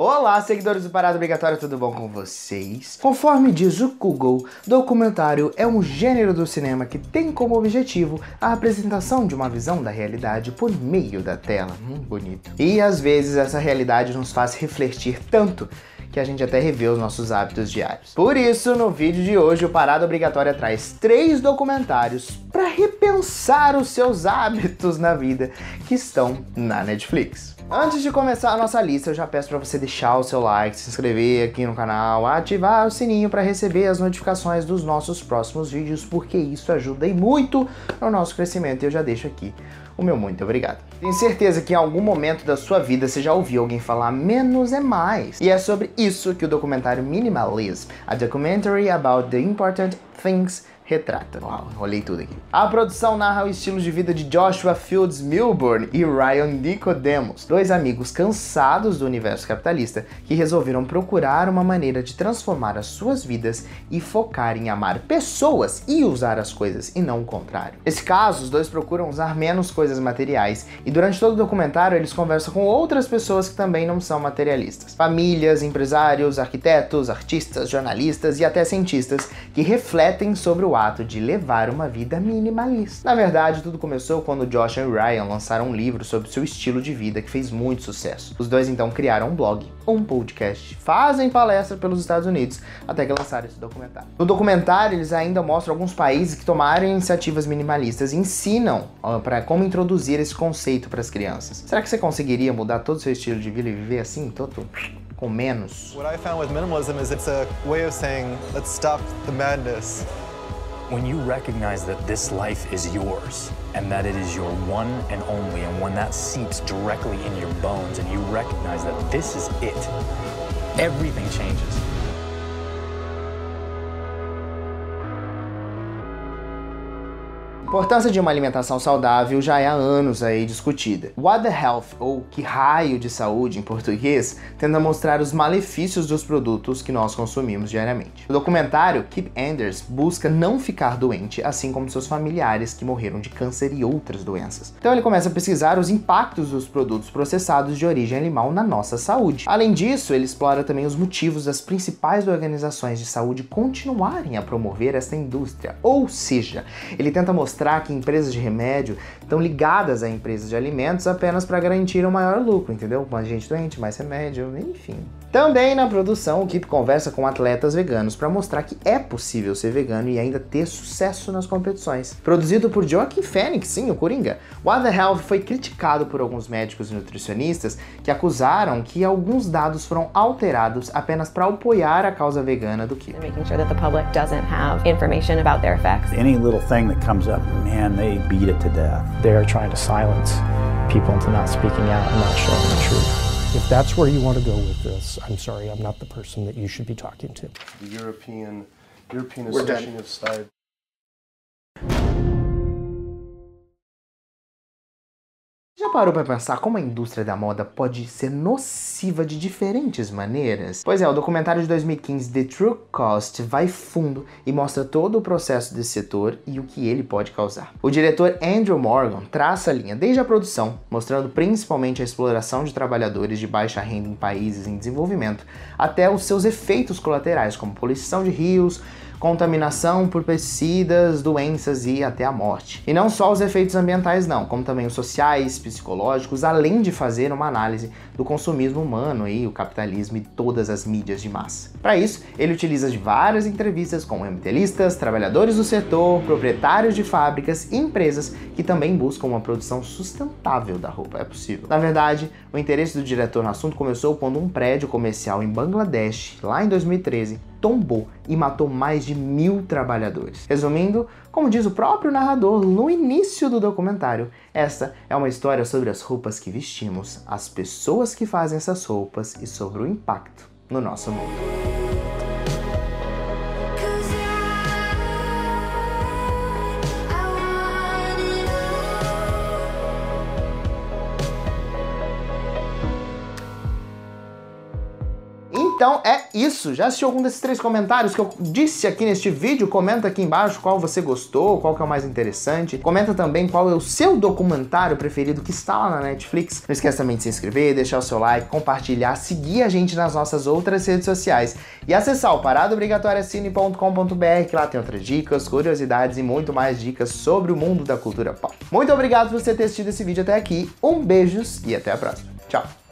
Olá, seguidores do Parado Obrigatório, tudo bom com vocês? Conforme diz o Google, documentário é um gênero do cinema que tem como objetivo a apresentação de uma visão da realidade por meio da tela. Hum, bonito. E às vezes essa realidade nos faz refletir tanto que a gente até revê os nossos hábitos diários. Por isso, no vídeo de hoje, o Parada Obrigatória traz três documentários para repensar os seus hábitos na vida que estão na Netflix. Antes de começar a nossa lista, eu já peço para você deixar o seu like, se inscrever aqui no canal, ativar o sininho para receber as notificações dos nossos próximos vídeos, porque isso ajuda e muito no nosso crescimento. Eu já deixo aqui o meu muito obrigado. Tenho certeza que em algum momento da sua vida você já ouviu alguém falar menos é mais. E é sobre isso que o documentário Minimalism, a documentary about the important things retrata. Uau, olhei tudo aqui. A produção narra o estilo de vida de Joshua Fields Milburn e Ryan Nicodemus, dois amigos cansados do universo capitalista que resolveram procurar uma maneira de transformar as suas vidas e focar em amar pessoas e usar as coisas e não o contrário. Nesse caso, os dois procuram usar menos coisas materiais e durante todo o documentário eles conversam com outras pessoas que também não são materialistas. Famílias, empresários, arquitetos, artistas, jornalistas e até cientistas que refletem sobre o ato de levar uma vida minimalista. Na verdade, tudo começou quando Josh e Ryan lançaram um livro sobre seu estilo de vida que fez muito sucesso. Os dois então criaram um blog, um podcast, fazem palestra pelos Estados Unidos até que lançaram esse documentário. No documentário, eles ainda mostram alguns países que tomaram iniciativas minimalistas e ensinam para como introduzir esse conceito para as crianças. Será que você conseguiria mudar todo o seu estilo de vida e viver assim, todo com menos? What I found with minimalism is it's a way of saying, let's stop the madness. When you recognize that this life is yours and that it is your one and only, and when that seeps directly in your bones and you recognize that this is it, everything changes. A importância de uma alimentação saudável já é há anos aí discutida. What the Health, ou Que Raio de Saúde em português, tenta mostrar os malefícios dos produtos que nós consumimos diariamente. O documentário Keep Anders busca não ficar doente, assim como seus familiares que morreram de câncer e outras doenças. Então ele começa a pesquisar os impactos dos produtos processados de origem animal na nossa saúde. Além disso, ele explora também os motivos das principais organizações de saúde continuarem a promover essa indústria. Ou seja, ele tenta mostrar mostrar que empresas de remédio estão ligadas a empresas de alimentos apenas para garantir um maior lucro, entendeu? Mais gente doente, mais remédio, enfim. Também na produção, o Keep conversa com atletas veganos para mostrar que é possível ser vegano e ainda ter sucesso nas competições. Produzido por Joaquin Phoenix, sim, o Coringa, What the Health foi criticado por alguns médicos e nutricionistas que acusaram que alguns dados foram alterados apenas para apoiar a causa vegana do Keep. Making sure that the public doesn't have information about their effects. Any little thing that comes up, man, they beat it to death. They are trying to silence people into not speaking out and not showing the truth. If that's where you want to go with this, I'm sorry, I'm not the person that you should be talking to. The European European We're. Association of Style. Já parou para pensar como a indústria da moda pode ser nociva de diferentes maneiras? Pois é, o documentário de 2015 The True Cost vai fundo e mostra todo o processo desse setor e o que ele pode causar. O diretor Andrew Morgan traça a linha desde a produção, mostrando principalmente a exploração de trabalhadores de baixa renda em países em desenvolvimento, até os seus efeitos colaterais, como poluição de rios, contaminação por pesticidas, doenças e até a morte. E não só os efeitos ambientais não, como também os sociais, psicológicos, além de fazer uma análise do consumismo humano e o capitalismo e todas as mídias de massa. Para isso, ele utiliza várias entrevistas com ambientalistas, trabalhadores do setor, proprietários de fábricas e empresas que também buscam uma produção sustentável da roupa. É possível. Na verdade, o interesse do diretor no assunto começou quando um prédio comercial em Bangladesh, lá em 2013, tombou e matou mais de mil trabalhadores. Resumindo, como diz o próprio narrador no início do documentário, esta é uma história sobre as roupas que vestimos, as pessoas que fazem essas roupas e sobre o impacto no nosso mundo. Então é isso. Já assistiu algum desses três comentários que eu disse aqui neste vídeo? Comenta aqui embaixo qual você gostou, qual que é o mais interessante. Comenta também qual é o seu documentário preferido que está lá na Netflix. Não esqueça também de se inscrever, deixar o seu like, compartilhar, seguir a gente nas nossas outras redes sociais e acessar o paradobrigatoriacine.com.br que lá tem outras dicas, curiosidades e muito mais dicas sobre o mundo da cultura pop. Muito obrigado por você ter assistido esse vídeo até aqui. Um beijos e até a próxima. Tchau!